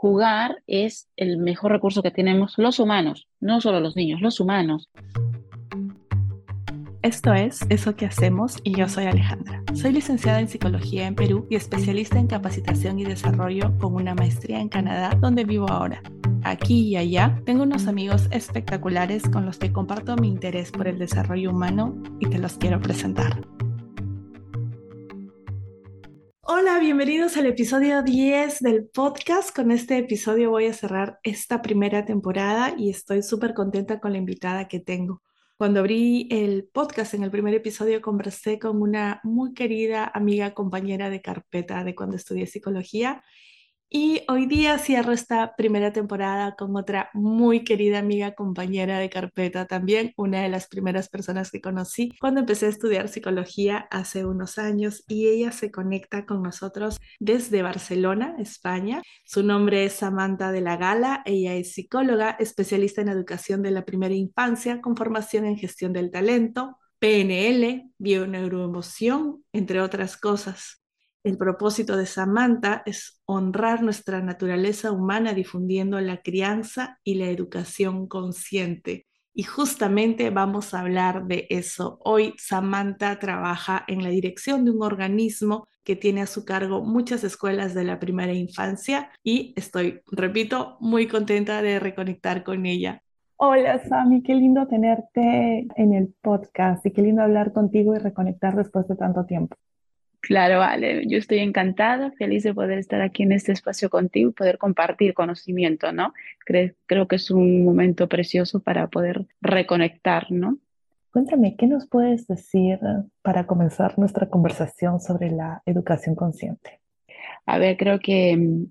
jugar es el mejor recurso que tenemos los humanos, no solo los niños, los humanos. Esto es Eso que hacemos y yo soy Alejandra. Soy licenciada en Psicología en Perú y especialista en capacitación y desarrollo con una maestría en Canadá, donde vivo ahora. Aquí y allá tengo unos amigos espectaculares con los que comparto mi interés por el desarrollo humano y te los quiero presentar. Hola, bienvenidos al episodio 10 del podcast. Con este episodio voy a cerrar esta primera temporada y estoy súper contenta con la invitada que tengo. Cuando abrí el podcast en el primer episodio conversé con una muy querida amiga, compañera de carpeta de cuando estudié psicología y hoy día cierro esta primera temporada con otra muy querida amiga, compañera de carpeta, también una de las primeras personas que conocí cuando empecé a estudiar psicología hace unos años y ella se conecta con nosotros desde Barcelona, España. Su nombre es Samantha de la Gala, ella es psicóloga, especialista en educación de la primera infancia con formación en gestión del talento, PNL, bioneuroemoción, entre otras cosas. El propósito de Samantha es honrar nuestra naturaleza humana difundiendo la crianza y la educación consciente. Y justamente vamos a hablar de eso. Hoy Samantha trabaja en la dirección de un organismo que tiene a su cargo muchas escuelas de la primera infancia y estoy, repito, muy contenta de reconectar con ella. Hola Sami, qué lindo tenerte en el podcast y qué lindo hablar contigo y reconectar después de tanto tiempo. Claro, vale, yo estoy encantada, feliz de poder estar aquí en este espacio contigo y poder compartir conocimiento, ¿no? Creo, que es un momento precioso para poder reconectar, ¿no? Cuéntame, ¿qué nos puedes decir para comenzar nuestra conversación sobre la educación consciente? A ver, creo que mm,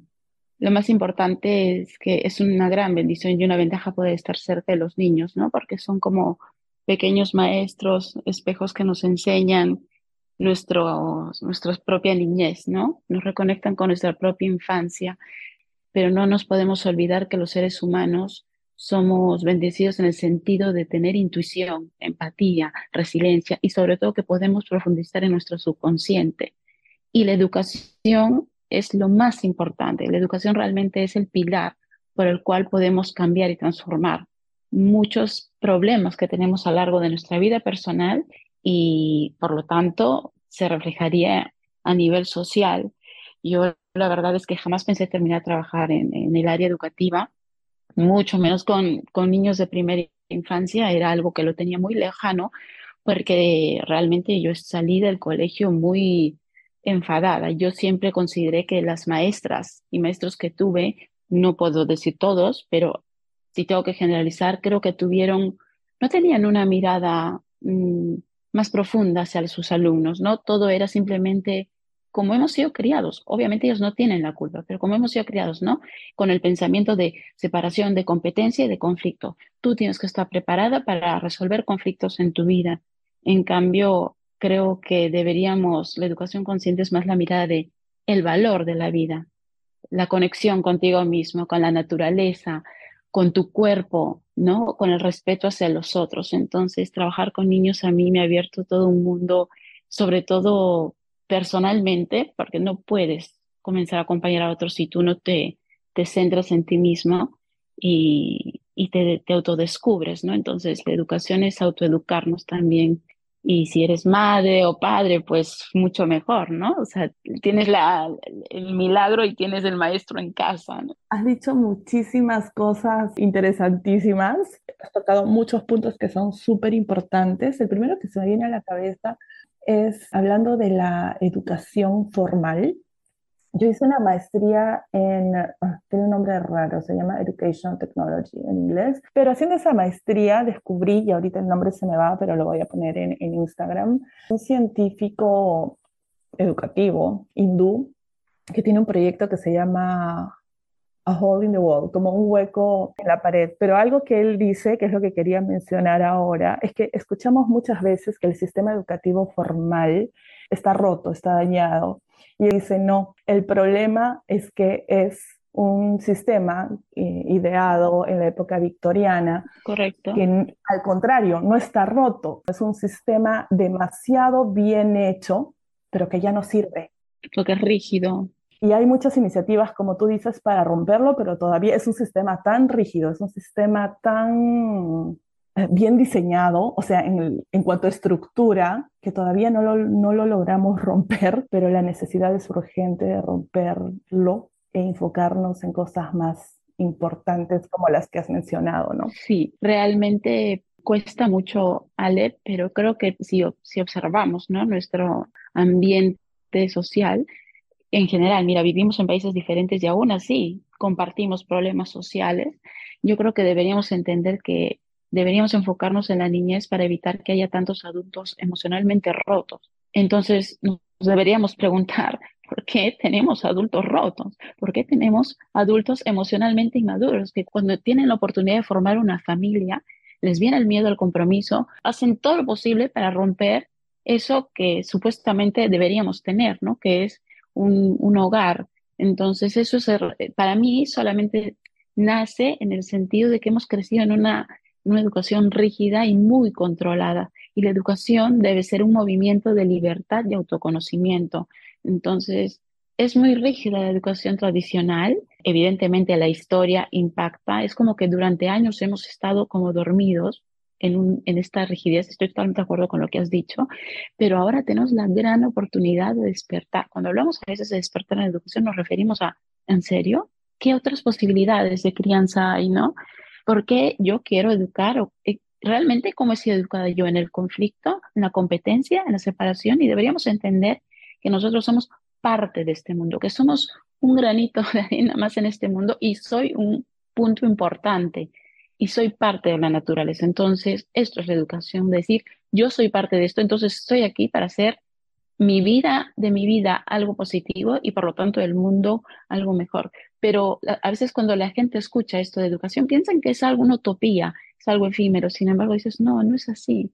lo más importante es que es una gran bendición y una ventaja poder estar cerca de los niños, ¿no? Porque son como pequeños maestros, espejos que nos enseñan nuestro, nuestra propia niñez, ¿no? Nos reconectan con nuestra propia infancia, pero no nos podemos olvidar que los seres humanos somos bendecidos en el sentido de tener intuición, empatía, resiliencia y sobre todo que podemos profundizar en nuestro subconsciente. Y la educación es lo más importante. La educación realmente es el pilar por el cual podemos cambiar y transformar muchos problemas que tenemos a lo largo de nuestra vida personal y por lo tanto se reflejaría a nivel social. Yo la verdad es que jamás pensé terminar de trabajar en, el área educativa, mucho menos con, con niños de primera infancia, era algo que lo tenía muy lejano, porque realmente yo salí del colegio muy enfadada. Yo siempre consideré que las maestras y maestros que tuve, no puedo decir todos, pero si tengo que generalizar, creo que tuvieron, no tenían una mirada mm, más profunda hacia sus alumnos, ¿no? Todo era simplemente como hemos sido criados. Obviamente ellos no tienen la culpa, pero como hemos sido criados, ¿no? Con el pensamiento de separación de competencia y de conflicto. Tú tienes que estar preparada para resolver conflictos en tu vida. En cambio, creo que deberíamos, la educación consciente es más la mirada de el valor de la vida, la conexión contigo mismo, con la naturaleza, con tu cuerpo, ¿no? Con el respeto hacia los otros. Entonces, trabajar con niños a mí me ha abierto todo un mundo, sobre todo personalmente, porque no puedes comenzar a acompañar a otros si tú no te, te centras en ti mismo y, y te, te autodescubres, ¿no? Entonces, la educación es autoeducarnos también y si eres madre o padre, pues mucho mejor, ¿no? O sea, tienes la, el milagro y tienes el maestro en casa, ¿no? Has dicho muchísimas cosas interesantísimas. Has tocado muchos puntos que son súper importantes. El primero que se me viene a la cabeza es hablando de la educación formal. Yo hice una maestría en, ah, tiene un nombre raro, se llama Education Technology en inglés, pero haciendo esa maestría descubrí, y ahorita el nombre se me va, pero lo voy a poner en, en Instagram, un científico educativo hindú que tiene un proyecto que se llama A Hole in the Wall, como un hueco en la pared. Pero algo que él dice, que es lo que quería mencionar ahora, es que escuchamos muchas veces que el sistema educativo formal está roto, está dañado y dice, no, el problema es que es un sistema eh, ideado en la época victoriana. Correcto. Que al contrario, no está roto. Es un sistema demasiado bien hecho, pero que ya no sirve. Porque es rígido. Y hay muchas iniciativas, como tú dices, para romperlo, pero todavía es un sistema tan rígido, es un sistema tan bien diseñado, o sea, en, en, cuanto a estructura, que todavía no lo, no lo logramos romper, pero la necesidad es urgente de romperlo e enfocarnos en cosas más importantes como las que has mencionado, ¿no? Sí, realmente cuesta mucho, Ale, pero creo que si, si observamos ¿no? nuestro ambiente social, en general, mira, vivimos en países diferentes y aún así compartimos problemas sociales, yo creo que deberíamos entender que deberíamos enfocarnos en la niñez para evitar que haya tantos adultos emocionalmente rotos. Entonces, nos deberíamos preguntar, ¿por qué tenemos adultos rotos? ¿Por qué tenemos adultos emocionalmente inmaduros que cuando tienen la oportunidad de formar una familia, les viene el miedo al compromiso, hacen todo lo posible para romper eso que supuestamente deberíamos tener, ¿no? Que es un, un hogar. Entonces, eso es, para mí solamente nace en el sentido de que hemos crecido en una, una educación rígida y muy controlada. Y la educación debe ser un movimiento de libertad y autoconocimiento. Entonces, es muy rígida la educación tradicional. Evidentemente la historia impacta. Es como que durante años hemos estado como dormidos en, en esta rigidez. Estoy totalmente de acuerdo con lo que has dicho. Pero ahora tenemos la gran oportunidad de despertar. Cuando hablamos a veces de despertar en la educación nos referimos a, ¿en serio? ¿Qué otras posibilidades de crianza hay, no? Porque yo quiero educar realmente cómo he sido educada yo en el conflicto, en la competencia, en la separación y deberíamos entender que nosotros somos parte de este mundo, que somos un granito de arena más en este mundo y soy un punto importante y soy parte de la naturaleza. Entonces, esto es la educación, decir, yo soy parte de esto, entonces estoy aquí para hacer mi vida, de mi vida, algo positivo y por lo tanto el mundo algo mejor. Pero a veces cuando la gente escucha esto de educación, piensan que es algo, una utopía, es algo efímero. Sin embargo, dices, no, no es así.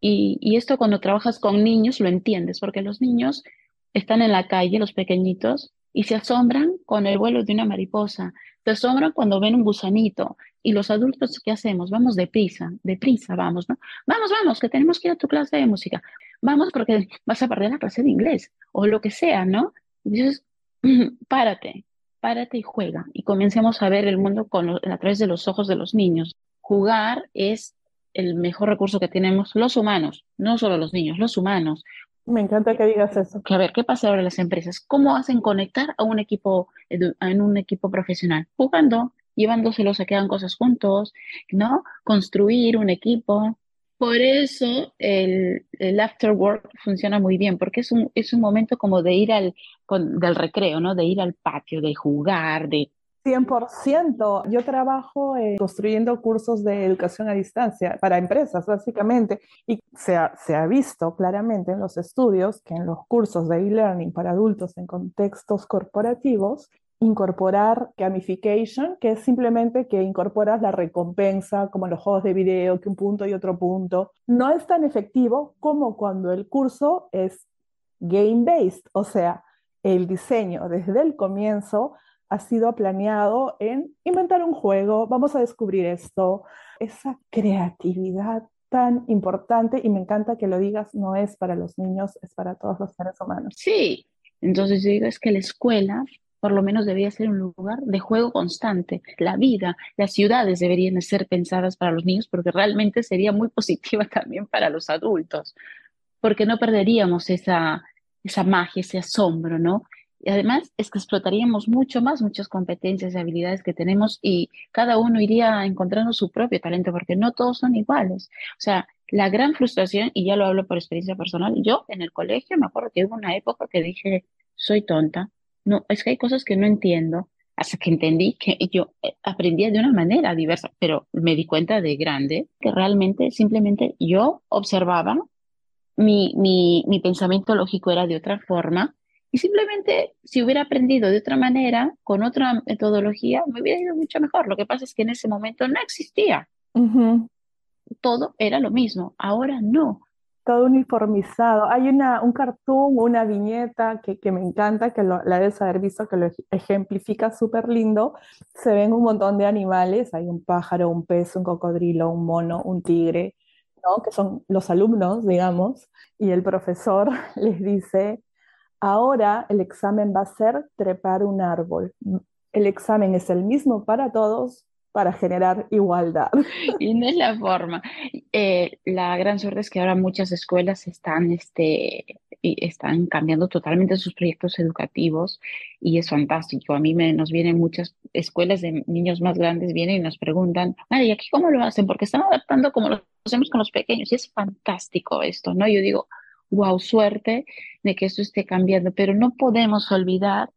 Y, y esto cuando trabajas con niños lo entiendes, porque los niños están en la calle, los pequeñitos, y se asombran con el vuelo de una mariposa, se asombran cuando ven un gusanito. Y los adultos, ¿qué hacemos? Vamos deprisa, deprisa, vamos, ¿no? Vamos, vamos, que tenemos que ir a tu clase de música. Vamos porque vas a perder la clase de inglés o lo que sea, ¿no? Entonces, párate, párate y juega. Y comencemos a ver el mundo con a través de los ojos de los niños. Jugar es el mejor recurso que tenemos los humanos, no solo los niños, los humanos. Me encanta que digas eso. a ver, ¿qué pasa ahora en las empresas? ¿Cómo hacen conectar a un equipo, en un equipo profesional? Jugando, llevándoselos a que hagan cosas juntos, ¿no? Construir un equipo. Por eso el, el after work funciona muy bien, porque es un, es un momento como de ir al, del recreo, ¿no? De ir al patio, de jugar, de 100%. Yo trabajo construyendo cursos de educación a distancia para empresas, básicamente, y se ha, se ha visto claramente en los estudios que en los cursos de e-learning para adultos en contextos corporativos, incorporar gamification, que es simplemente que incorporas la recompensa, como en los juegos de video, que un punto y otro punto, no es tan efectivo como cuando el curso es game-based, o sea, el diseño desde el comienzo ha sido planeado en inventar un juego, vamos a descubrir esto, esa creatividad tan importante y me encanta que lo digas, no es para los niños, es para todos los seres humanos. Sí, entonces yo digo es que la escuela por lo menos debería ser un lugar de juego constante. La vida, las ciudades deberían ser pensadas para los niños porque realmente sería muy positiva también para los adultos, porque no perderíamos esa, esa magia, ese asombro, ¿no? Y además es que explotaríamos mucho más muchas competencias y habilidades que tenemos y cada uno iría encontrando su propio talento porque no todos son iguales. O sea, la gran frustración, y ya lo hablo por experiencia personal, yo en el colegio me acuerdo que hubo una época que dije, soy tonta, no, es que hay cosas que no entiendo, hasta que entendí que yo eh, aprendía de una manera diversa, pero me di cuenta de grande que realmente simplemente yo observaba, mi, mi, mi pensamiento lógico era de otra forma y simplemente si hubiera aprendido de otra manera, con otra metodología, me hubiera ido mucho mejor. Lo que pasa es que en ese momento no existía. Todo era lo mismo, ahora no. Todo uniformizado. Hay una, un cartoon, una viñeta que, que me encanta, que la debes haber visto, que lo ejemplifica súper lindo. Se ven un montón de animales, hay un pájaro, un pez, un cocodrilo, un mono, un tigre, ¿no? que son los alumnos, digamos, y el profesor les dice, ahora el examen va a ser trepar un árbol. El examen es el mismo para todos, para generar igualdad. Y no es la forma. Eh, la gran suerte es que ahora muchas escuelas están, este, están cambiando totalmente sus proyectos educativos y es fantástico. A mí me, nos vienen muchas escuelas de niños más grandes, vienen y nos preguntan, ¿y aquí cómo lo hacen? Porque están adaptando como lo hacemos con los pequeños y es fantástico esto, ¿no? Yo digo, wow, suerte de que esto esté cambiando, pero no podemos olvidar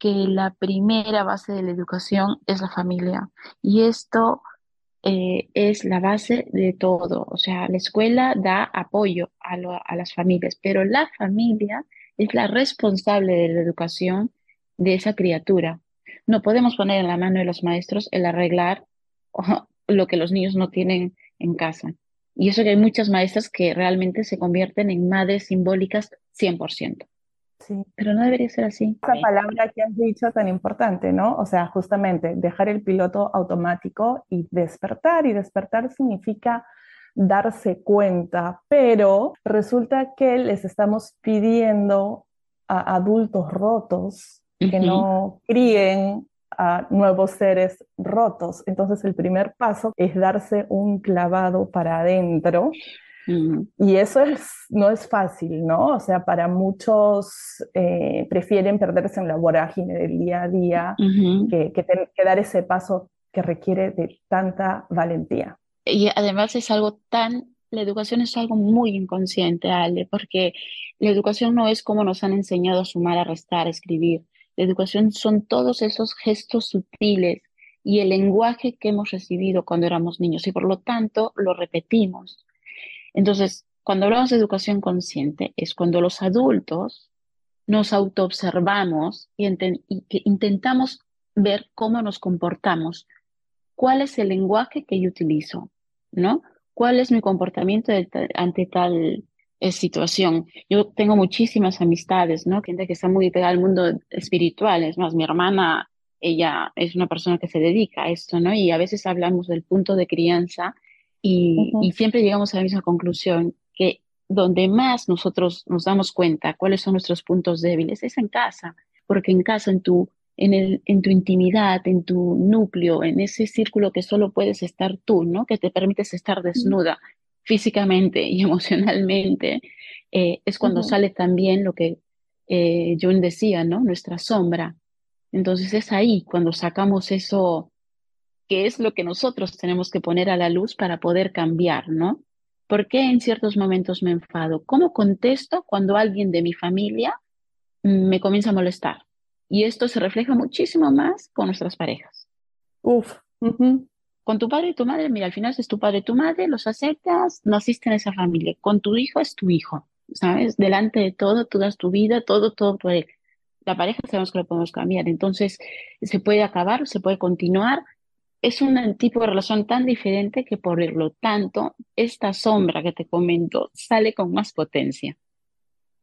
que la primera base de la educación es la familia. Y esto eh, es la base de todo. O sea, la escuela da apoyo a, a las familias, pero la familia es la responsable de la educación de esa criatura. No podemos poner en la mano de los maestros el arreglar lo que los niños no tienen en casa. Y eso que hay muchas maestras que realmente se convierten en madres simbólicas 100%. Pero no debería ser así. Esa palabra que has dicho tan importante, ¿no? O sea, justamente dejar el piloto automático y despertar. Y despertar significa darse cuenta, pero resulta que les estamos pidiendo a adultos rotos que no críen a nuevos seres rotos. Entonces el primer paso es darse un clavado para adentro y eso es, no es fácil, ¿no? O sea, para muchos eh, prefieren perderse en la vorágine del día a día que, que, dar ese paso que requiere de tanta valentía. Y además es algo tan, la educación es algo muy inconsciente, Ale, porque la educación no es como nos han enseñado a sumar, a restar, a escribir. La educación son todos esos gestos sutiles y el lenguaje que hemos recibido cuando éramos niños y por lo tanto lo repetimos. Entonces, cuando hablamos de educación consciente, es cuando los adultos nos autoobservamos y, y que intentamos ver cómo nos comportamos, cuál es el lenguaje que yo utilizo, ¿no? ¿Cuál es mi comportamiento ante tal eh, situación? Yo tengo muchísimas amistades, ¿no? Gente que está muy pegada al mundo espiritual, es más, mi hermana, ella es una persona que se dedica a esto, ¿no? Y a veces hablamos del punto de crianza y, siempre llegamos a la misma conclusión, que donde más nosotros nos damos cuenta cuáles son nuestros puntos débiles es en casa, porque en casa, en tu, en, el, en tu intimidad, en tu núcleo, en ese círculo que solo puedes estar tú, ¿no? Que te permites estar desnuda físicamente y emocionalmente, eh, es cuando sale también lo que eh, John decía, ¿no? Nuestra sombra. Entonces es ahí cuando sacamos eso qué es lo que nosotros tenemos que poner a la luz para poder cambiar, ¿no? ¿Por qué en ciertos momentos me enfado? ¿Cómo contesto cuando alguien de mi familia me comienza a molestar? Y esto se refleja muchísimo más con nuestras parejas. Uf. Con tu padre y tu madre, mira, al final es tu padre y tu madre, los aceptas, naciste en esa familia. Con tu hijo es tu hijo, ¿sabes? Delante de todo, tú das tu vida, todo, todo él. La pareja sabemos que lo podemos cambiar, entonces se puede acabar, se puede continuar, es un tipo de relación tan diferente que por lo tanto esta sombra que te comento sale con más potencia.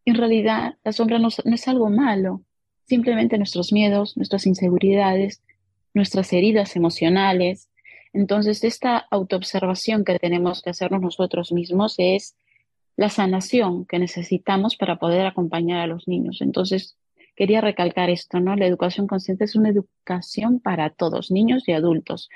En realidad, la sombra no, es algo malo, simplemente nuestros miedos, nuestras inseguridades, nuestras heridas emocionales. Entonces, esta autoobservación que tenemos que hacernos nosotros mismos es la sanación que necesitamos para poder acompañar a los niños. Entonces, quería recalcar esto, ¿no? La educación consciente es una educación para todos, niños y adultos.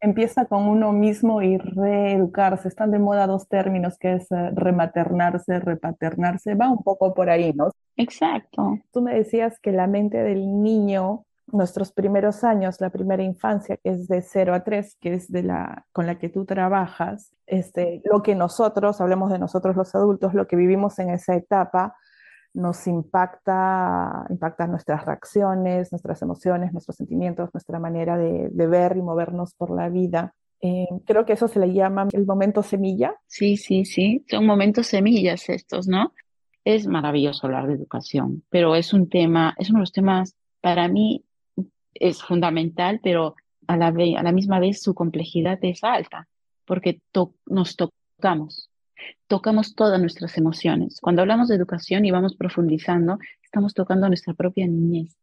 Empieza con uno mismo y reeducarse. Están de moda dos términos que es eh, rematernarse, repaternarse. Va un poco por ahí, ¿no? Exacto. Tú me decías que la mente del niño, nuestros primeros años, la primera infancia, que es de 0 a 3, que es de la con la que tú trabajas, este, lo que nosotros, hablemos de nosotros los adultos, lo que vivimos en esa etapa, nos impacta, impacta nuestras reacciones, nuestras emociones, nuestros sentimientos, nuestra manera de, ver y movernos por la vida. Eh, creo que eso se le llama el momento semilla. Sí, sí, sí, son momentos semillas estos, ¿no? Es maravilloso hablar de educación, pero es un tema, es uno de los temas, para mí es fundamental, pero a la, a la misma vez su complejidad es alta, porque nos tocamos, tocamos todas nuestras emociones. Cuando hablamos de educación y vamos profundizando, estamos tocando nuestra propia niñez.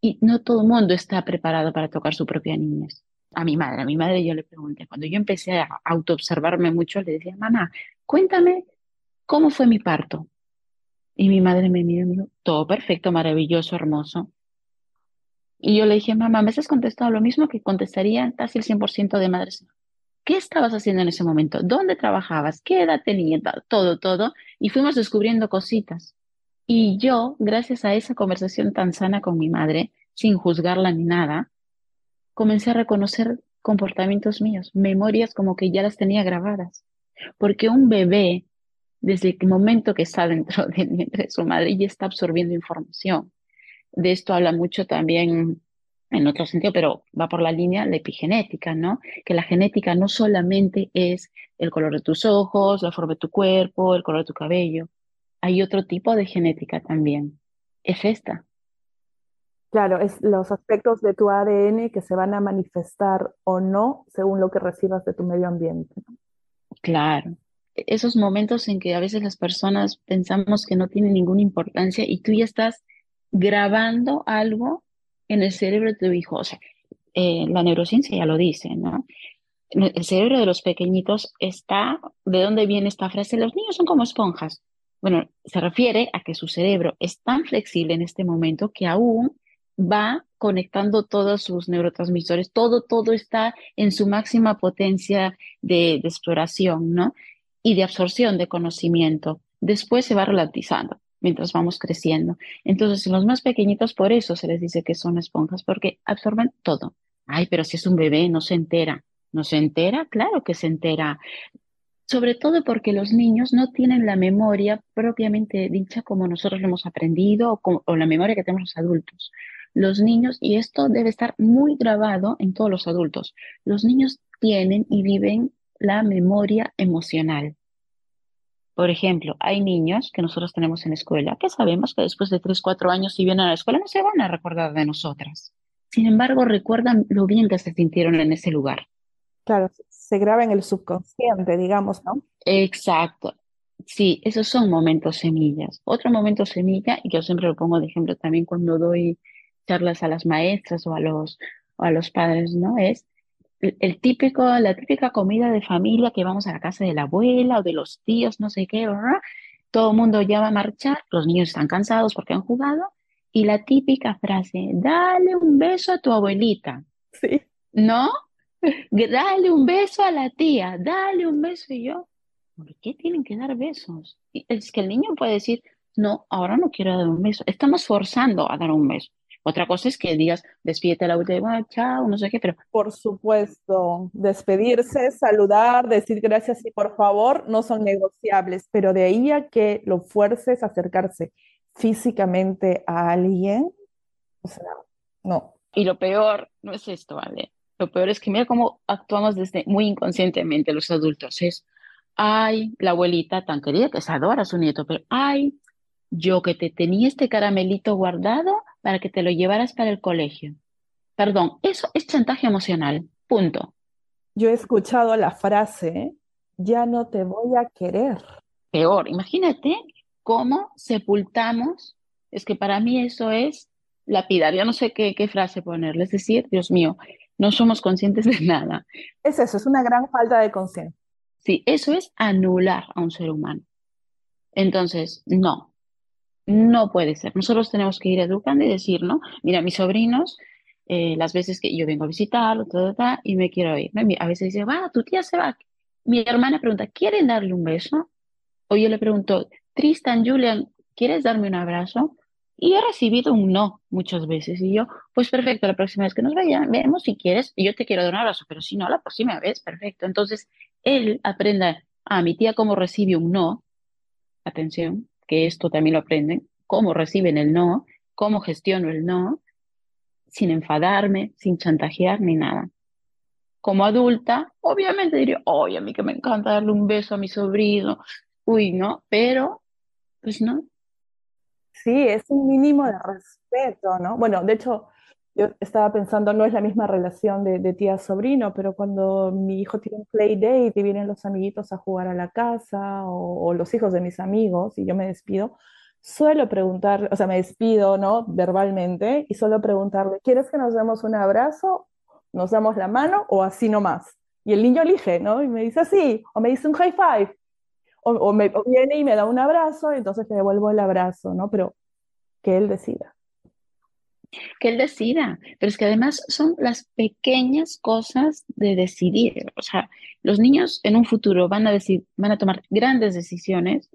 Y no todo el mundo está preparado para tocar su propia niñez. A mi madre, a mi madre yo le pregunté, cuando yo empecé a autoobservarme mucho, le decía, mamá, cuéntame cómo fue mi parto. Y mi madre me miró y me dijo, todo perfecto, maravilloso, hermoso. Y yo le dije, mamá, me has contestado lo mismo que contestaría casi el 100% de madres. ¿Qué estabas haciendo en ese momento? ¿Dónde trabajabas? ¿Qué edad tenías? Todo, todo. Y fuimos descubriendo cositas. Y yo, gracias a esa conversación tan sana con mi madre, sin juzgarla ni nada, comencé a reconocer comportamientos míos, memorias como que ya las tenía grabadas. Porque un bebé, desde el momento que está dentro de su madre, ya está absorbiendo información. De esto habla mucho también en otro sentido, pero va por la línea de epigenética, ¿no? Que la genética no solamente es el color de tus ojos, la forma de tu cuerpo, el color de tu cabello. Hay otro tipo de genética también. Es esta. Claro, es los aspectos de tu ADN que se van a manifestar o no según lo que recibas de tu medio ambiente. Claro. E-, esos momentos en que a veces las personas pensamos que no tienen ninguna importancia y tú ya estás grabando algo en el cerebro de tu hijo. O sea, eh, la neurociencia ya lo dice, ¿no? El cerebro de los pequeñitos está, ¿de dónde viene esta frase? Los niños son como esponjas. Bueno, se refiere a que su cerebro es tan flexible en este momento que aún va conectando todos sus neurotransmisores, todo, todo está en su máxima potencia de, de exploración, ¿no? Y de absorción de conocimiento. Después se va relativizando mientras vamos creciendo. Entonces, los más pequeñitos, por eso se les dice que son esponjas, porque absorben todo. Ay, pero si es un bebé, no se entera. ¿No se entera? Claro que se entera. Sobre todo porque los niños no tienen la memoria propiamente dicha como nosotros lo hemos aprendido o, o la memoria que tenemos los adultos. Los niños, y esto debe estar muy grabado en todos los adultos, los niños tienen y viven la memoria emocional. Por ejemplo, hay niños que nosotros tenemos en la escuela que sabemos que después de 3, 4 años, si vienen a la escuela, no se van a recordar de nosotras. Sin embargo, recuerdan lo bien que se sintieron en ese lugar. Claro, se graba en el subconsciente, digamos, ¿no? Exacto. Sí, esos son momentos semillas. Otro momento semilla, y yo siempre lo pongo de ejemplo también cuando doy charlas a las maestras o a los, o a los padres, ¿no? Es el típico, la típica comida de familia que vamos a la casa de la abuela o de los tíos, no sé qué, ¿verdad? Todo el mundo ya va a marchar, los niños están cansados porque han jugado, y la típica frase, dale un beso a tu abuelita. Sí. ¿No? Dale un beso a la tía, dale un beso. Y yo, ¿por qué tienen que dar besos? es que el niño puede decir, no, ahora no quiero dar un beso. Estamos forzando a dar un beso. Otra cosa es que digas, despídete la última, chao, no sé qué, pero... Por supuesto, despedirse, saludar, decir gracias y por favor no son negociables, pero de ahí a que lo fuerces a acercarse físicamente a alguien, o sea, no. Y lo peor no es esto, ¿vale? Lo peor es que mira cómo actuamos desde muy inconscientemente los adultos. Es, ay, la abuelita tan querida que se adora a su nieto, pero ay, yo que te tenía este caramelito guardado para que te lo llevaras para el colegio. Perdón, eso es chantaje emocional. Punto. Yo he escuchado la frase, ya no te voy a querer. Peor, imagínate cómo sepultamos, es que para mí eso es lapidar, yo no sé qué, qué frase ponerle, es decir, Dios mío, no somos conscientes de nada. Es eso, es una gran falta de conciencia. Sí, eso es anular a un ser humano. Entonces, no, no puede ser. Nosotros tenemos que ir educando y decir, ¿no? Mira, mis sobrinos, eh, las veces que yo vengo a todo, y me quiero ir. A veces dice, va, tu tía se va. Mi hermana pregunta, ¿quieren darle un beso? O yo le pregunto, Tristan, Julian, ¿quieres darme un abrazo? Y he recibido un no muchas veces. Y yo, pues perfecto, la próxima vez que nos vayan, vemos si quieres. Yo te quiero dar un abrazo, pero si no, la próxima vez, perfecto. Entonces, él aprenda, a mi tía cómo recibe un no. Atención, que esto también lo aprenden, cómo reciben el no, cómo gestiono el no, sin enfadarme, sin chantajear ni nada. Como adulta, obviamente diría, oye, a mí que me encanta darle un beso a mi sobrino, uy, ¿no? Pero, pues no. Sí, es un mínimo de respeto, ¿no? Bueno, de hecho, yo estaba pensando, no es la misma relación de, tía-sobrino, pero cuando mi hijo tiene un play date y vienen los amiguitos a jugar a la casa o, los hijos de mis amigos y yo me despido, suelo preguntar, o sea, me despido, ¿no? Verbalmente y suelo preguntarle, ¿quieres que nos demos un abrazo? ¿Nos damos la mano o así nomás? Y el niño elige, ¿no? Y me dice así, o me dice un high five. o, me, viene y me da un abrazo, entonces te devuelvo el abrazo, ¿no? Pero que él decida. Que él decida, pero es que además son las pequeñas cosas de decidir. O sea, los niños en un futuro van a, decir, van a tomar grandes decisiones,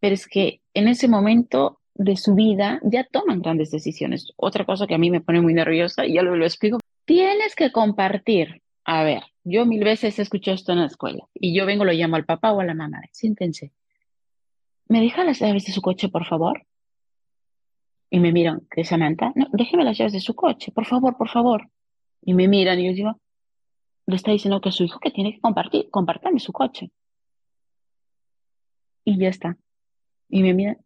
pero es que en ese momento de su vida ya toman grandes decisiones. Otra cosa que a mí me pone muy nerviosa, y ya lo, lo explico, tienes que compartir. A ver, yo mil veces he escuchado esto en la escuela y yo vengo, lo llamo al papá o a la mamá, siéntense. ¿Me deja las llaves de su coche, por favor? Y me miran, ¿qué Samantha? No, déjeme las llaves de su coche, por favor, por favor. Y me miran y yo digo, le está diciendo que su hijo que tiene que compartir, compartirme su coche. Y ya está. Y me miran,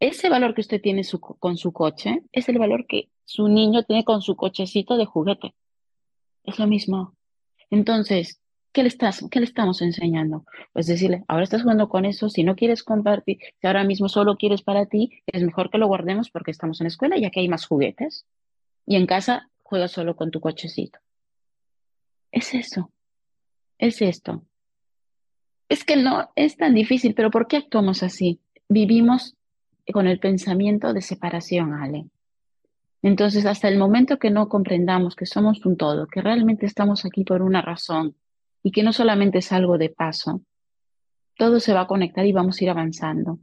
ese valor que usted tiene con su coche es el valor que su niño tiene con su cochecito de juguete. Es lo mismo. Entonces, ¿qué le, estás, qué le estamos enseñando? Pues decirle, ahora estás jugando con eso, si no quieres compartir, si ahora mismo solo quieres para ti, es mejor que lo guardemos porque estamos en la escuela ya que hay más juguetes. Y en casa juegas solo con tu cochecito. Es eso. Es esto. Es que no es tan difícil, pero ¿por qué actuamos así? Vivimos con el pensamiento de separación, Ale. Entonces, hasta el momento que no comprendamos que somos un todo, que realmente estamos aquí por una razón y que no solamente es algo de paso, todo se va a conectar y vamos a ir avanzando.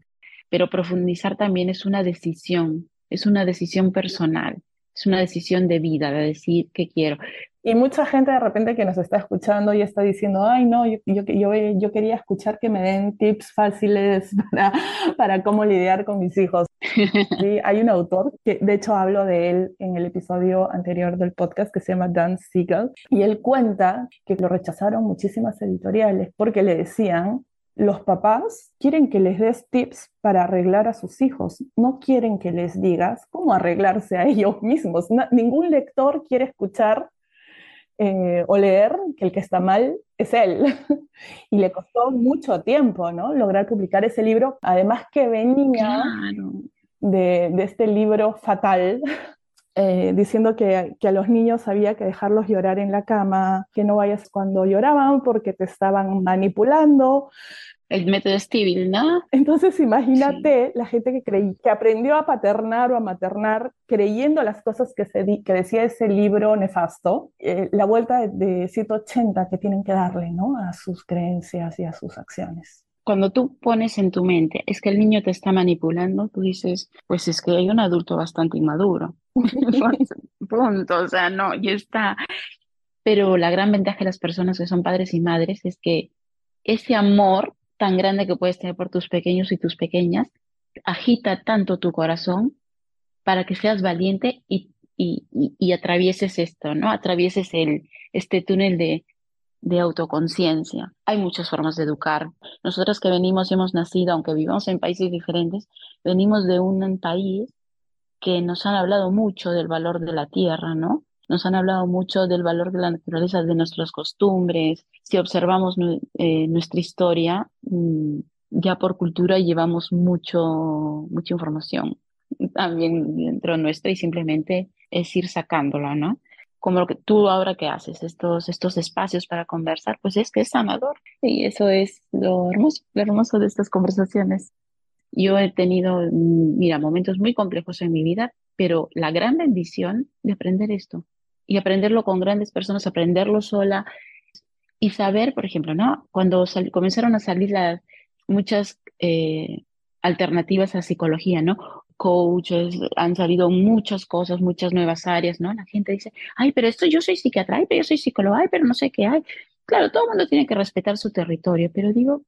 Pero profundizar también es una decisión, es una decisión personal, es una decisión de vida, de decir qué quiero. Y mucha gente de repente que nos está escuchando y está diciendo, ay, no, yo, yo, yo, quería escuchar que me den tips fáciles para, para cómo lidiar con mis hijos. Sí, hay un autor que de hecho hablo de él en el episodio anterior del podcast que se llama Dan Siegel y él cuenta que lo rechazaron muchísimas editoriales porque le decían los papás quieren que les des tips para arreglar a sus hijos, no quieren que les digas cómo arreglarse a ellos mismos. ningún lector quiere escuchar eh, o leer que el que está mal es él. y le costó mucho tiempo, ¿no? Lograr publicar ese libro, además que venía de, este libro fatal. Eh, diciendo que, que, a los niños había que dejarlos llorar en la cama, que no vayas cuando lloraban porque te estaban manipulando, el método Stevie, ¿no? Entonces imagínate la gente que, creí, que aprendió a paternar o a maternar creyendo las cosas que, se que decía ese libro nefasto, eh, la vuelta de, 180 que tienen que darle, ¿no? A sus creencias y a sus acciones. Cuando tú pones en tu mente, es que el niño te está manipulando, tú dices, pues es que hay un adulto bastante inmaduro. Punto, o sea, no, ya está. Pero la gran ventaja de las personas que son padres y madres es que ese amor tan grande que puedes tener por tus pequeños y tus pequeñas, agita tanto tu corazón para que seas valiente y, y, atravieses esto, ¿no? Atravieses el, este túnel de, de autoconciencia. Hay muchas formas de educar. Nosotras que venimos y hemos nacido, aunque vivamos en países diferentes, venimos de un país que nos han hablado mucho del valor de la tierra, ¿no? Nos han hablado mucho del valor de la naturaleza, de nuestras costumbres. Si observamos eh, nuestra historia, mm, ya por cultura llevamos mucho, mucha información también dentro nuestra y simplemente es ir sacándola, ¿no? Como lo que tú ahora que haces, estos, estos espacios para conversar, pues es que es sanador. Y eso es lo hermoso, lo hermoso de estas conversaciones. Yo he tenido, mm, mira, momentos muy complejos en mi vida, pero la gran bendición de aprender esto, y aprenderlo con grandes personas, aprenderlo sola y saber, por ejemplo, ¿no? Cuando comenzaron a salir las, muchas eh, alternativas a psicología, ¿no? Coaches, han salido muchas cosas, muchas nuevas áreas, ¿no? La gente dice, ay, pero esto yo soy psiquiatra, ay, pero yo soy psicóloga, ay, pero no sé qué hay. Claro, todo el mundo tiene que respetar su territorio, pero digo,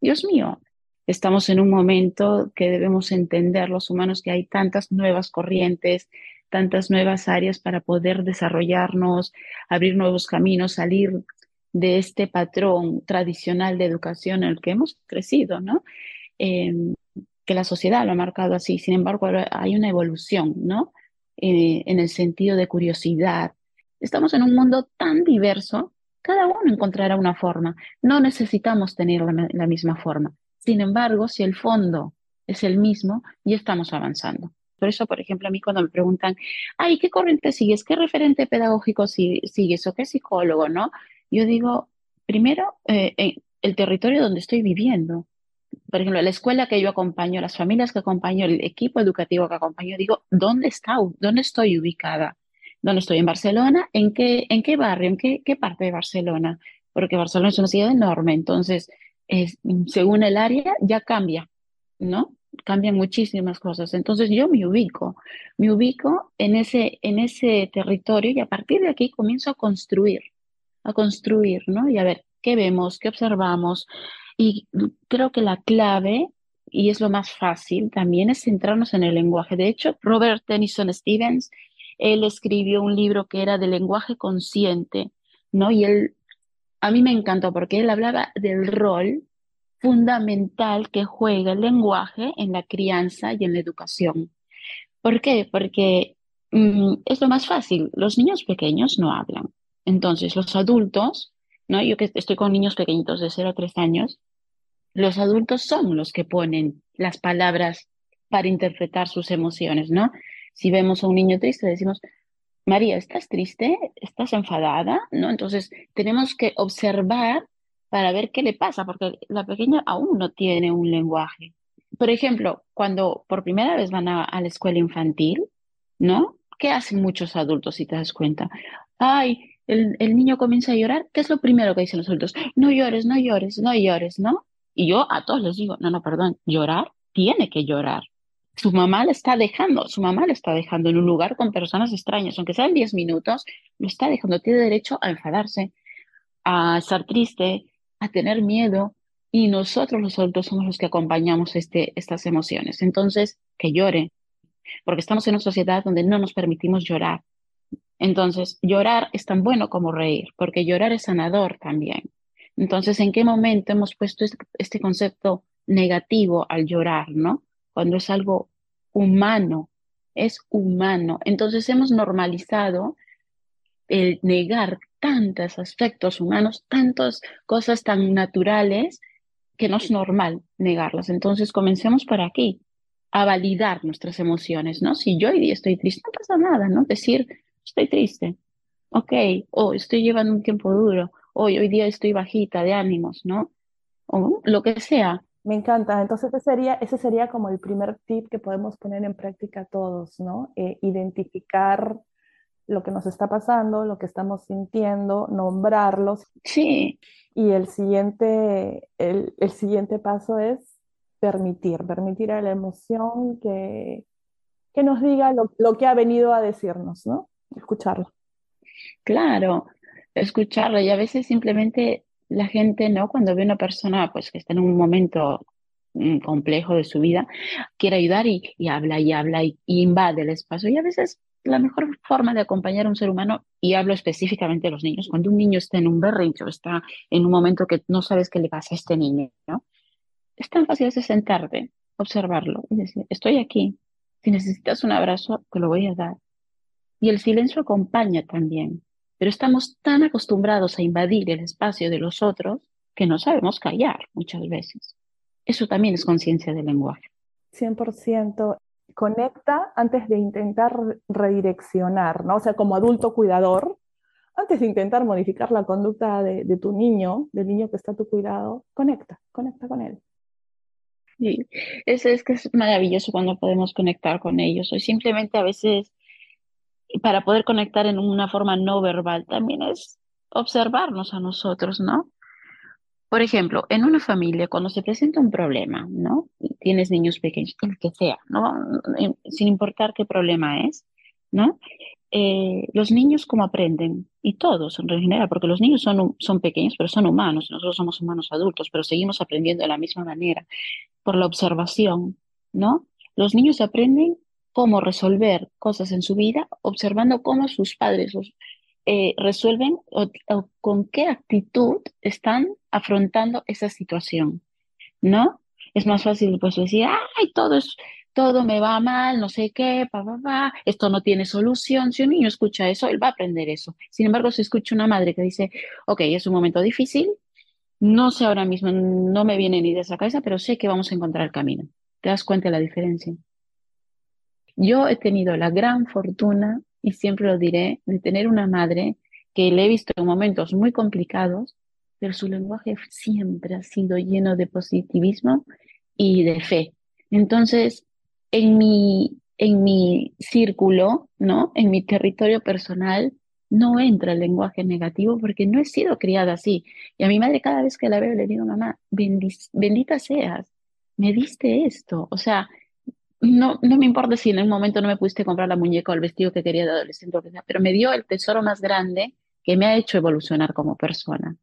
Dios mío, estamos en un momento que debemos entender los humanos que hay tantas nuevas corrientes, tantas nuevas áreas para poder desarrollarnos, abrir nuevos caminos, salir de este patrón tradicional de educación en el que hemos crecido, ¿no? Em, que la sociedad lo ha marcado así. Sin embargo, hay una evolución, ¿no? Eh, en el sentido de curiosidad. Estamos en un mundo tan diverso, cada uno encontrará una forma. No necesitamos tener la misma forma. Sin embargo, si el fondo es el mismo, ya estamos avanzando. Por eso, por ejemplo, a mí cuando me preguntan, ay, ¿qué corriente sigues? ¿Qué referente pedagógico sigues o qué psicólogo, no? Yo digo, primero, eh, el territorio donde estoy viviendo. por ejemplo, la escuela que yo acompaño, las familias que acompaño, el equipo educativo que acompaño, digo, ¿dónde está? ¿Dónde estoy ubicada? ¿Dónde estoy? ¿En Barcelona? ¿En qué, en qué barrio? ¿En qué, qué parte de Barcelona? Porque Barcelona es una ciudad enorme, entonces, es, según el área, ya cambia, ¿no? Cambian muchísimas cosas. Entonces yo me ubico, me ubico en ese, en ese territorio y a partir de aquí comienzo a construir, a construir, ¿no? Y a ver, ¿qué vemos? ¿Qué observamos? Y creo que la clave, y es lo más fácil también, es centrarnos en el lenguaje. De hecho, Robert Tennyson Stevens, él escribió un libro que era de lenguaje consciente, ¿no? Y él, a mí me encantó porque él hablaba del rol fundamental que juega el lenguaje en la crianza y en la educación. ¿Por qué? Porque mm, es lo más fácil. Los niños pequeños no hablan. Entonces, los adultos, ¿no? Yo que estoy con niños pequeñitos de 0 a 3 años, los adultos son los que ponen las palabras para interpretar sus emociones, ¿no? Si vemos a un niño triste, decimos, María, ¿estás triste? ¿Estás enfadada? ¿No? Entonces, tenemos que observar para ver qué le pasa, porque la pequeña aún no tiene un lenguaje. Por ejemplo, cuando por primera vez van a, la escuela infantil, ¿no? ¿Qué hacen muchos adultos si te das cuenta? Ay, el, el niño comienza a llorar, ¿qué es lo primero que dicen los adultos? No llores, no llores, no llores, ¿no? Y yo a todos les digo, no, no, perdón, llorar, tiene que llorar. Su mamá le está dejando, su mamá le está dejando en un lugar con personas extrañas, aunque sean 10 minutos, lo está dejando, tiene derecho a enfadarse, a estar triste, a tener miedo, y nosotros los adultos somos los que acompañamos este, estas emociones. Entonces, que llore, porque estamos en una sociedad donde no nos permitimos llorar. Entonces, llorar es tan bueno como reír, porque llorar es sanador también. Entonces, ¿en qué momento hemos puesto este, este, concepto negativo al llorar, ¿no? Cuando es algo humano, es humano. Entonces hemos normalizado el negar tantos aspectos humanos, tantas cosas tan naturales, que no es normal negarlas. Entonces comencemos por aquí, a validar nuestras emociones, ¿no? Si yo hoy día estoy triste, no pasa nada, ¿no? Decir, estoy triste, ok, o estoy llevando un tiempo duro, hoy, hoy día estoy bajita de ánimos, ¿no? O lo que sea. Me encanta. Entonces ese sería, ese sería como el primer tip que podemos poner en práctica todos, ¿no? Eh, identificar lo que nos está pasando, lo que estamos sintiendo, nombrarlos. Sí. Y el siguiente, el, el siguiente paso es permitir, permitir a la emoción que, que nos diga lo, lo que ha venido a decirnos, ¿no? Escucharlo. Claro, escucharlo y a veces simplemente la gente, ¿no? Cuando ve una persona pues que está en un momento mm, complejo de su vida, quiere ayudar y, habla y habla y, invade el espacio. Y a veces la mejor forma de acompañar a un ser humano, y hablo específicamente de los niños, cuando un niño está en un berrinche o está en un momento que no sabes qué le pasa a este niño, ¿no? Es tan fácil de sentarte, observarlo y decir, estoy aquí. Si necesitas un abrazo, te lo voy a dar. Y el silencio acompaña también pero estamos tan acostumbrados a invadir el espacio de los otros que no sabemos callar muchas veces. Eso también es conciencia del lenguaje. 100%. Conecta antes de intentar redireccionar, ¿no? O sea, como adulto cuidador, antes de intentar modificar la conducta de, tu niño, del niño que está a tu cuidado, conecta, conecta con él. Sí, es, es que es maravilloso cuando podemos conectar con ellos. O simplemente a veces para poder conectar en una forma no verbal también es observarnos a nosotros, ¿no? Por ejemplo, en una familia, cuando se presenta un problema, ¿no? Tienes niños pequeños, el que sea, ¿no? Sin importar qué problema es, ¿no? Eh, los niños cómo aprenden, y todos en general, porque los niños son, son pequeños, pero son humanos, nosotros somos humanos adultos, pero seguimos aprendiendo de la misma manera, por la observación, ¿no? Los niños aprenden cómo resolver cosas en su vida observando cómo sus padres eh, resuelven o, con qué actitud están afrontando esa situación, ¿no? Es más fácil pues decir, ay, todo es, todo me va mal, no sé qué, pa, pa, pa, esto no tiene solución. Si un niño escucha eso, él va a aprender eso. Sin embargo, si escucha una madre que dice, ok, es un momento difícil, no sé ahora mismo, no me viene ni de esa cabeza, pero sé que vamos a encontrar el camino. ¿Te das cuenta de la diferencia? Yo he tenido la gran fortuna, y siempre lo diré, de tener una madre que le he visto en momentos muy complicados, pero su lenguaje siempre ha sido lleno de positivismo y de fe. Entonces, en mi, en mi círculo, ¿no? En mi territorio personal, no entra el lenguaje negativo porque no he sido criada así. Y a mi madre cada vez que la veo le digo, mamá, bendita seas, me diste esto. O sea, no, no me importa si en el momento no me pudiste comprar la muñeca o el vestido que quería de adolescente, pero me dio el tesoro más grande que me ha hecho evolucionar como persona.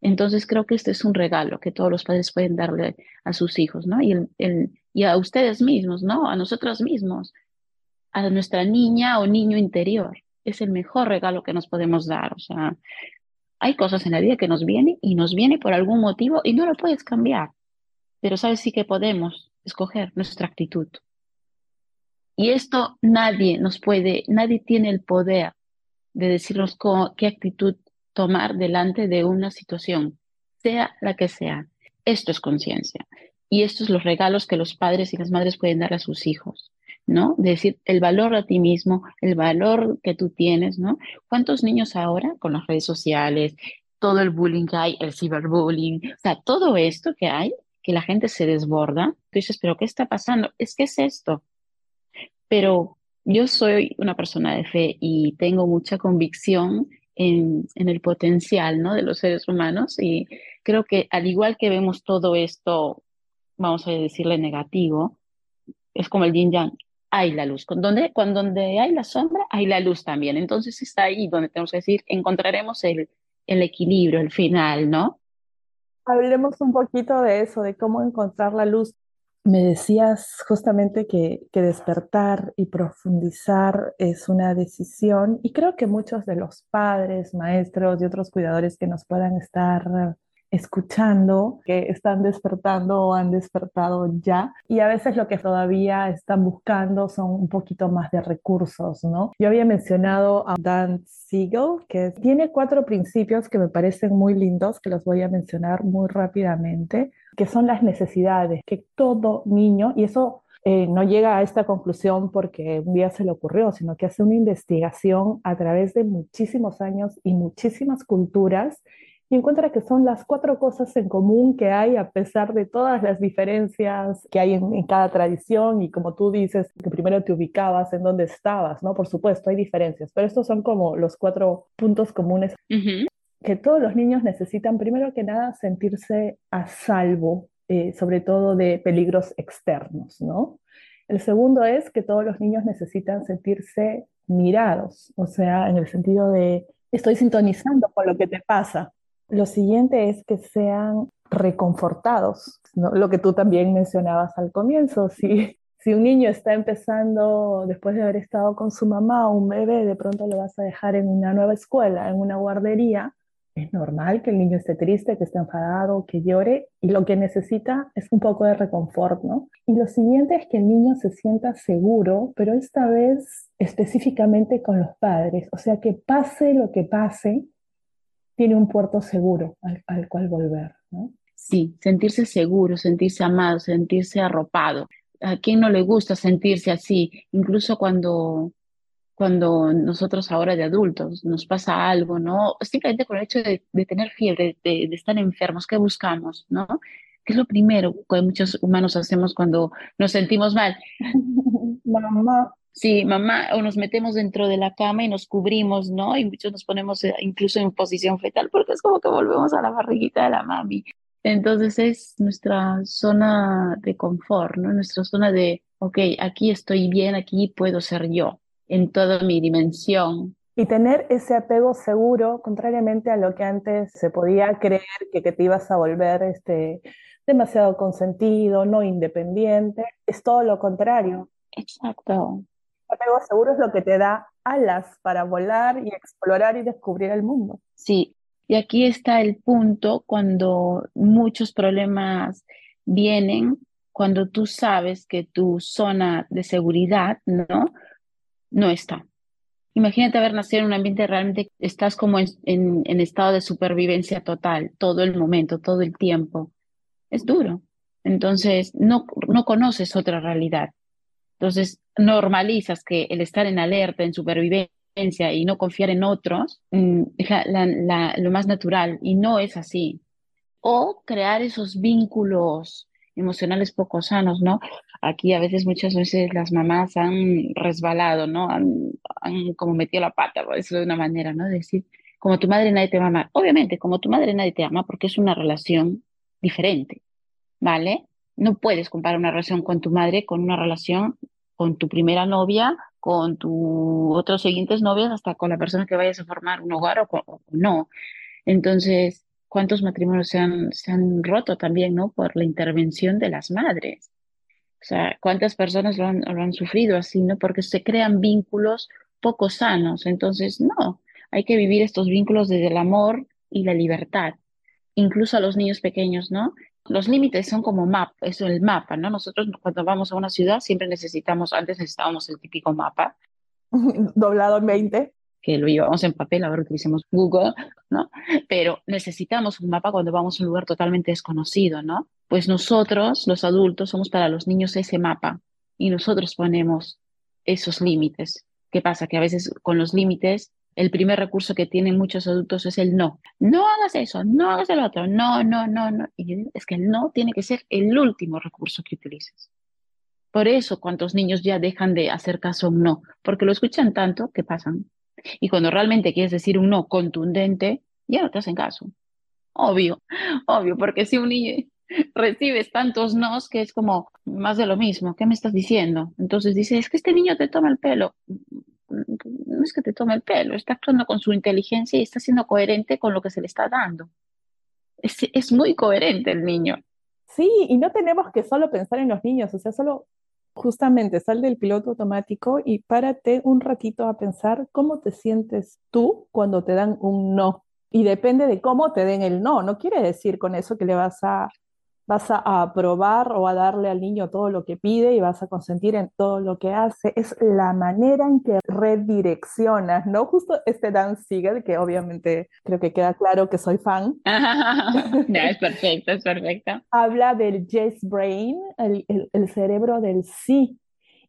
Entonces creo que este es un regalo que todos los padres pueden darle a sus hijos, ¿no? Y a ustedes mismos, ¿no? A nosotros mismos, a nuestra niña o niño interior. Es el mejor regalo que nos podemos dar. O sea, hay cosas en la vida que nos vienen y nos viene por algún motivo y no lo puedes cambiar. Pero sabes sí que podemos escoger nuestra actitud. Y esto nadie nos puede, nadie tiene el poder de decirnos qué actitud tomar delante de una situación, sea la que sea. Esto es conciencia. Y estos son los regalos que los padres y las madres pueden dar a sus hijos, ¿no? De decir el valor a ti mismo, el valor que tú tienes, ¿no? ¿Cuántos niños ahora con las redes sociales, todo el bullying que hay, el ciberbullying, o sea, todo esto que hay, que la gente se desborda, tú dices, pero ¿qué está pasando? Es que es esto. Pero yo soy una persona de fe y tengo mucha convicción en, el potencial ¿no? de los seres humanos y creo que al igual que vemos todo esto, vamos a decirle negativo, es como el yin yang, hay la luz. Donde, cuando donde hay la sombra, hay la luz también. Entonces está ahí donde tenemos que decir, encontraremos el equilibrio, el final, ¿no? Hablemos un poquito de eso, de cómo encontrar la luz. Me decías justamente que, que, despertar y profundizar es una decisión y creo que muchos de los padres, maestros y otros cuidadores que nos puedan estar escuchando, que están despertando o han despertado ya. Y a veces lo que todavía están buscando son un poquito más de recursos, ¿no? Yo había mencionado a Dan Siegel, que tiene cuatro principios que me parecen muy lindos, que los voy a mencionar muy rápidamente, que son las necesidades, que todo niño, y eso eh, no llega a esta conclusión porque un día se le ocurrió, sino que hace una investigación a través de muchísimos años y muchísimas culturas y encuentra que son las cuatro cosas en común que hay a pesar de todas las diferencias que hay en, cada tradición y como tú dices, que primero te ubicabas en donde estabas, ¿no? Por supuesto, hay diferencias, pero estos son como los cuatro puntos comunes que todos los niños necesitan, primero que nada, sentirse a salvo, eh, sobre todo de peligros externos, ¿no? El segundo es que todos los niños necesitan sentirse mirados, o sea, en el sentido de estoy sintonizando con lo que te pasa, lo siguiente es que sean reconfortados, lo que tú también mencionabas al comienzo. Si, si un niño está empezando, después de haber estado con su mamá un bebé, de pronto lo vas a dejar en una nueva escuela, en una guardería, es normal que el niño esté triste, que esté enfadado, que llore, y lo que necesita es un poco de reconfort, ¿no? Y lo siguiente es que el niño se sienta seguro, pero esta vez específicamente con los padres, o sea, que pase lo que pase, tiene un puerto seguro al, cual volver, ¿no? Sí, sentirse seguro, sentirse amado, sentirse arropado. ¿A quién no le gusta sentirse así? Incluso cuando, cuando nosotros ahora de adultos nos pasa algo, ¿no? Simplemente con el hecho de, tener fiebre, de, de, estar enfermos, ¿qué buscamos, no? ¿Qué es lo primero que muchos humanos hacemos cuando nos sentimos mal? Mamá, Sí, mamá, o nos metemos dentro de la cama y nos cubrimos, ¿no? Y muchos nos ponemos eh, incluso en posición fetal porque es como que volvemos a la barriguita de la mami. Entonces es nuestra zona de confort, ¿no? Nuestra zona de, ok, aquí estoy bien, aquí puedo ser yo en toda mi dimensión. Y tener ese apego seguro, contrariamente a lo que antes se podía creer que, que te ibas a volver este, demasiado consentido, no independiente, es todo lo contrario. Exacto apego seguro es lo que te da alas para volar y explorar y descubrir el mundo. Sí, y aquí está el punto cuando muchos problemas vienen, cuando tú sabes que tu zona de seguridad, ¿no? No está. Imagínate haber nacido en un ambiente realmente, estás como en, en estado de supervivencia total, todo el momento, todo el tiempo. Es duro. Entonces, no, no conoces otra realidad. Entonces, normalizas que el estar en alerta, en supervivencia y no confiar en otros mm, es lo más natural y no es así. O crear esos vínculos emocionales poco sanos, ¿no? Aquí a veces, muchas veces las mamás han resbalado, ¿no? Han, han como metido la pata, por decirlo de una manera, ¿no? decir, como tu madre nadie te ama. Obviamente, como tu madre nadie te ama porque es una relación diferente, ¿vale? No puedes comparar una relación con tu madre con una relación con tu primera novia, con tus otros siguientes novias, hasta con la persona que vayas a formar un hogar o, o no. Entonces, ¿cuántos matrimonios se han, se han roto también, ¿no? Por la intervención de las madres. O sea, ¿cuántas personas lo han, lo han sufrido así, ¿no? Porque se crean vínculos poco sanos. Entonces, no, hay que vivir estos vínculos desde el amor y la libertad. Incluso a los niños pequeños, ¿no? Los límites son como map, eso el mapa, ¿no? Nosotros cuando vamos a una ciudad siempre necesitamos, antes necesitábamos el típico mapa. Doblado en 20 que lo llevamos en papel, ahora utilicemos Google, ¿no? Pero necesitamos un mapa cuando vamos a un lugar totalmente desconocido, ¿no? Pues nosotros, los adultos, somos para los niños ese mapa y nosotros ponemos esos límites. ¿Qué pasa? Que a veces con los límites, el primer recurso que tienen muchos adultos es el no. No hagas eso, no hagas el otro, no, no, no, no. Y es que el no tiene que ser el último recurso que utilices. Por eso, cuántos niños ya dejan de hacer caso a un no, porque lo escuchan tanto que pasan y cuando realmente quieres decir un no contundente, ya no te hacen caso. Obvio, obvio, porque si un niño recibes tantos nos que es como más de lo mismo, ¿qué me estás diciendo? Entonces dice, es que este niño te toma el pelo. No es que te tome el pelo, está actuando con su inteligencia y está siendo coherente con lo que se le está dando. Es, es muy coherente el niño. Sí, y no tenemos que solo pensar en los niños, o sea, solo justamente sal del piloto automático y párate un ratito a pensar cómo te sientes tú cuando te dan un no. Y depende de cómo te den el no. No quiere decir con eso que le vas a vas a aprobar o a darle al niño todo lo que pide y vas a consentir en todo lo que hace. Es la manera en que redireccionas, ¿no? Justo este Dan Siegel, que obviamente creo que queda claro que soy fan. es perfecto, es perfecto. Habla del yes brain, el, el, el cerebro del sí,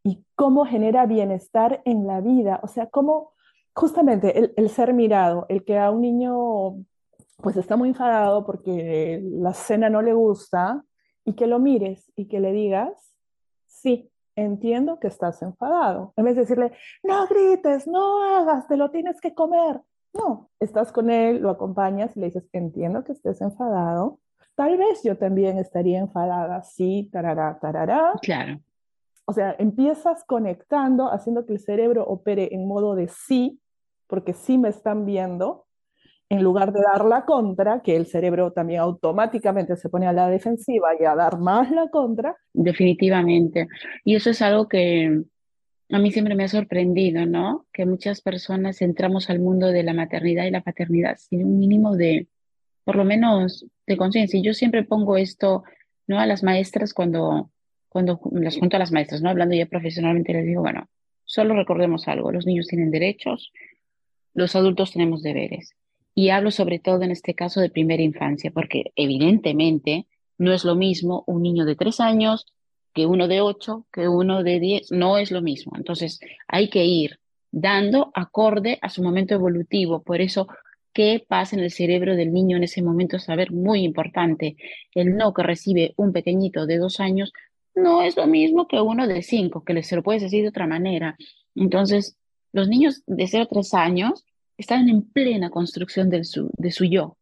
y cómo genera bienestar en la vida. O sea, cómo justamente el, el ser mirado, el que a un niño pues está muy enfadado porque la cena no le gusta y que lo mires y que le digas, sí, entiendo que estás enfadado. En vez de decirle, no grites, no hagas, te lo tienes que comer. No, estás con él, lo acompañas y le dices, entiendo que estés enfadado. Tal vez yo también estaría enfadada, sí, tarará, tarará. Claro. O sea, empiezas conectando, haciendo que el cerebro opere en modo de sí, porque sí me están viendo, en lugar de dar la contra, que el cerebro también automáticamente se pone a la defensiva y a dar más la contra. Definitivamente. Y eso es algo que a mí siempre me ha sorprendido, ¿no? Que muchas personas entramos al mundo de la maternidad y la paternidad sin un mínimo de, por lo menos, de conciencia. Y yo siempre pongo esto, ¿no? A las maestras cuando, cuando las junto a las maestras, ¿no? Hablando ya profesionalmente, les digo, bueno, solo recordemos algo, los niños tienen derechos, los adultos tenemos deberes. Y hablo sobre todo en este caso de primera infancia, porque evidentemente no es lo mismo un niño de tres años que uno de ocho, que uno de diez, no es lo mismo. Entonces hay que ir dando acorde a su momento evolutivo. Por eso, ¿qué pasa en el cerebro del niño en ese momento? Saber muy importante. El no que recibe un pequeñito de dos años no es lo mismo que uno de cinco, que se lo puedes decir de otra manera. Entonces, los niños de cero a tres años están en plena construcción de su, de su yo,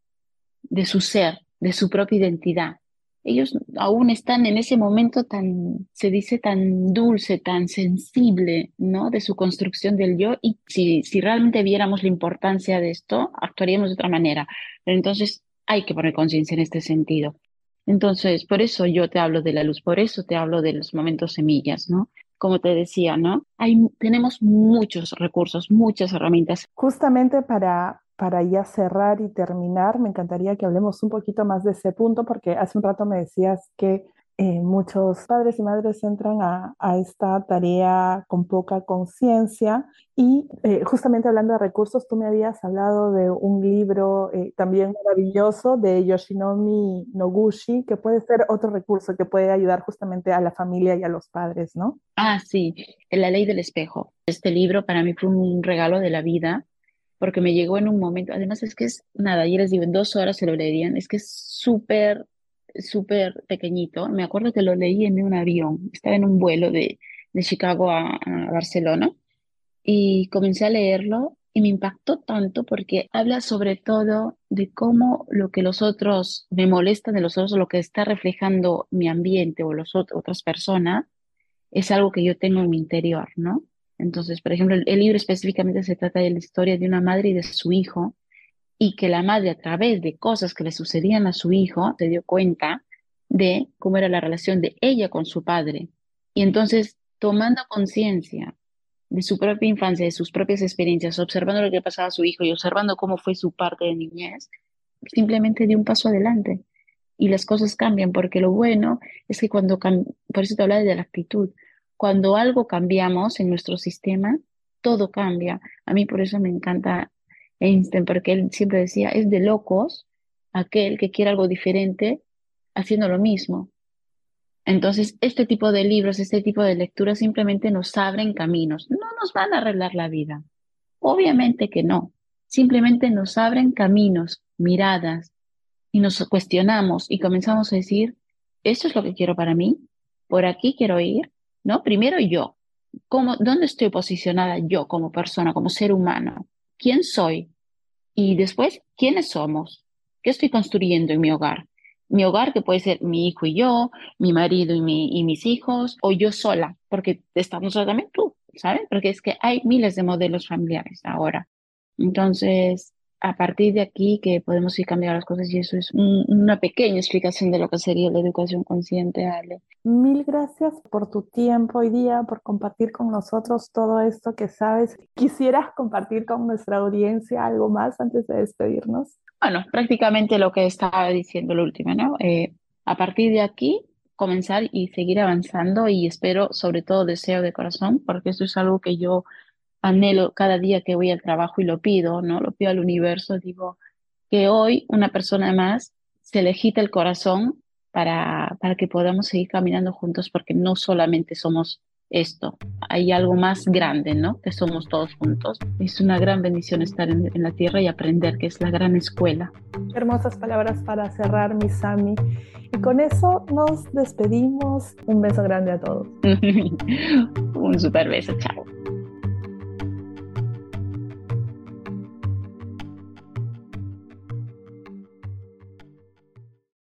de su ser, de su propia identidad. Ellos aún están en ese momento tan, se dice, tan dulce, tan sensible, ¿no? De su construcción del yo. Y si, si realmente viéramos la importancia de esto, actuaríamos de otra manera. Pero entonces hay que poner conciencia en este sentido. Entonces, por eso yo te hablo de la luz, por eso te hablo de los momentos semillas, ¿no? Como te decía, ¿no? Tenemos muchos recursos, muchas herramientas. Justamente para, para ya cerrar y terminar, me encantaría que hablemos un poquito más de ese punto, porque hace un rato me decías que eh, muchos padres y madres entran a, a esta tarea con poca conciencia y eh, justamente hablando de recursos, tú me habías hablado de un libro eh, también maravilloso de Yoshinomi Noguchi, que puede ser otro recurso que puede ayudar justamente a la familia y a los padres, ¿no? Ah, sí, La ley del espejo. Este libro para mí fue un regalo de la vida porque me llegó en un momento, además es que es, nada, ayer les digo, en dos horas se lo leerían, es que es súper súper pequeñito. Me acuerdo que lo leí en un avión. Estaba en un vuelo de, de Chicago a, Barcelona y comencé a leerlo y me impactó tanto porque habla sobre todo de cómo lo que los otros me molestan de los otros, lo que está reflejando mi ambiente o las otras personas, es algo que yo tengo en mi interior, ¿no? Entonces, por ejemplo, el, libro específicamente se trata de la historia de una madre y de su hijo, y que la madre a través de cosas que le sucedían a su hijo se dio cuenta de cómo era la relación de ella con su padre. Y entonces, tomando conciencia de su propia infancia, de sus propias experiencias, observando lo que pasaba a su hijo y observando cómo fue su parte de niñez, simplemente dio un paso adelante y las cosas cambian, porque lo bueno es que cuando, por eso te hablaba de la actitud, cuando algo cambiamos en nuestro sistema, todo cambia. A mí por eso me encanta Einstein, porque él siempre decía, es de locos aquel que quiere algo diferente haciendo lo mismo. Entonces, este tipo de libros, este tipo de lecturas simplemente nos abren caminos. No nos van a arreglar la vida. Obviamente que no. Simplemente nos abren caminos, miradas, y nos cuestionamos y comenzamos a decir, esto es lo que quiero para mí, por aquí quiero ir, ¿no? Primero yo, ¿cómo, ¿dónde estoy posicionada yo como persona, como ser humano? ¿Quién soy? Y después, ¿quiénes somos? ¿Qué estoy construyendo en mi hogar? Mi hogar que puede ser mi hijo y yo, mi marido y, mi, y mis hijos, o yo sola, porque estamos también tú, ¿sabes? Porque es que hay miles de modelos familiares ahora. Entonces, a partir de aquí que podemos ir cambiando las cosas y eso es una pequeña explicación de lo que sería la educación consciente, Ale. Mil gracias por tu tiempo hoy día, por compartir con nosotros todo esto que sabes. ¿Quisieras compartir con nuestra audiencia algo más antes de despedirnos? Bueno, prácticamente lo que estaba diciendo lo último, ¿no? Eh, a partir de aquí, comenzar y seguir avanzando y espero, sobre todo, deseo de corazón, porque eso es algo que yo anhelo cada día que voy al trabajo y lo pido, ¿no? Lo pido al universo, digo, que hoy una persona más se le el corazón para, para que podamos seguir caminando juntos, porque no solamente somos esto, hay algo más grande, ¿no? Que somos todos juntos. Es una gran bendición estar en, en la tierra y aprender, que es la gran escuela. Hermosas palabras para cerrar, mi Sami. Y con eso nos despedimos. Un beso grande a todos. Un super beso, chao.